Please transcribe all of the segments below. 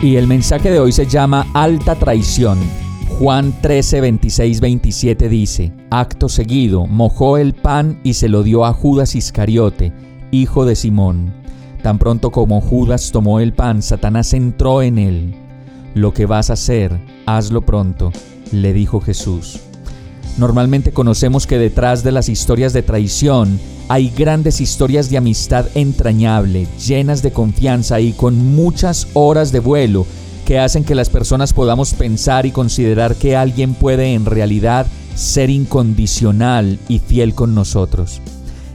Y el mensaje de hoy se llama Alta Traición. Juan 13, 26, 27 dice, Acto seguido, mojó el pan y se lo dio a Judas Iscariote, hijo de Simón. Tan pronto como Judas tomó el pan, Satanás entró en él. Lo que vas a hacer, hazlo pronto, le dijo Jesús. Normalmente conocemos que detrás de las historias de traición hay grandes historias de amistad entrañable, llenas de confianza y con muchas horas de vuelo que hacen que las personas podamos pensar y considerar que alguien puede en realidad ser incondicional y fiel con nosotros.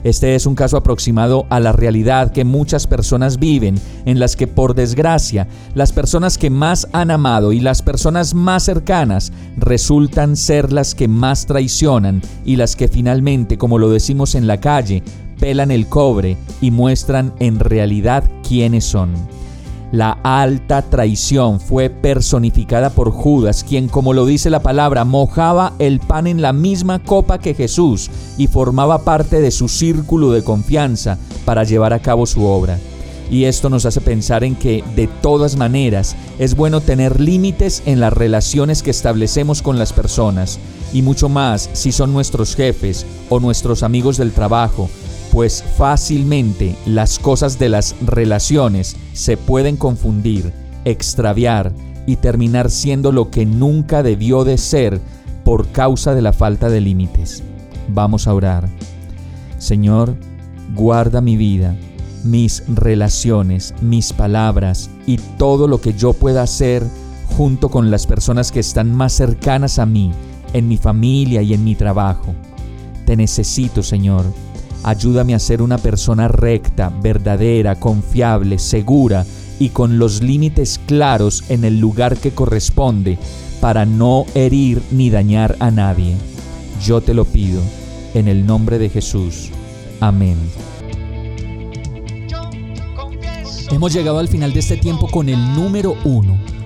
Este es un caso aproximado a la realidad que muchas personas viven, en las que por desgracia las personas que más han amado y las personas más cercanas resultan ser las que más traicionan y las que finalmente, como lo decimos en la calle, pelan el cobre y muestran en realidad quiénes son. La alta traición fue personificada por Judas, quien, como lo dice la palabra, mojaba el pan en la misma copa que Jesús y formaba parte de su círculo de confianza para llevar a cabo su obra. Y esto nos hace pensar en que, de todas maneras, es bueno tener límites en las relaciones que establecemos con las personas, y mucho más si son nuestros jefes o nuestros amigos del trabajo pues fácilmente las cosas de las relaciones se pueden confundir, extraviar y terminar siendo lo que nunca debió de ser por causa de la falta de límites. Vamos a orar. Señor, guarda mi vida, mis relaciones, mis palabras y todo lo que yo pueda hacer junto con las personas que están más cercanas a mí, en mi familia y en mi trabajo. Te necesito, Señor Ayúdame a ser una persona recta, verdadera, confiable, segura y con los límites claros en el lugar que corresponde para no herir ni dañar a nadie. Yo te lo pido, en el nombre de Jesús. Amén. Hemos llegado al final de este tiempo con el número uno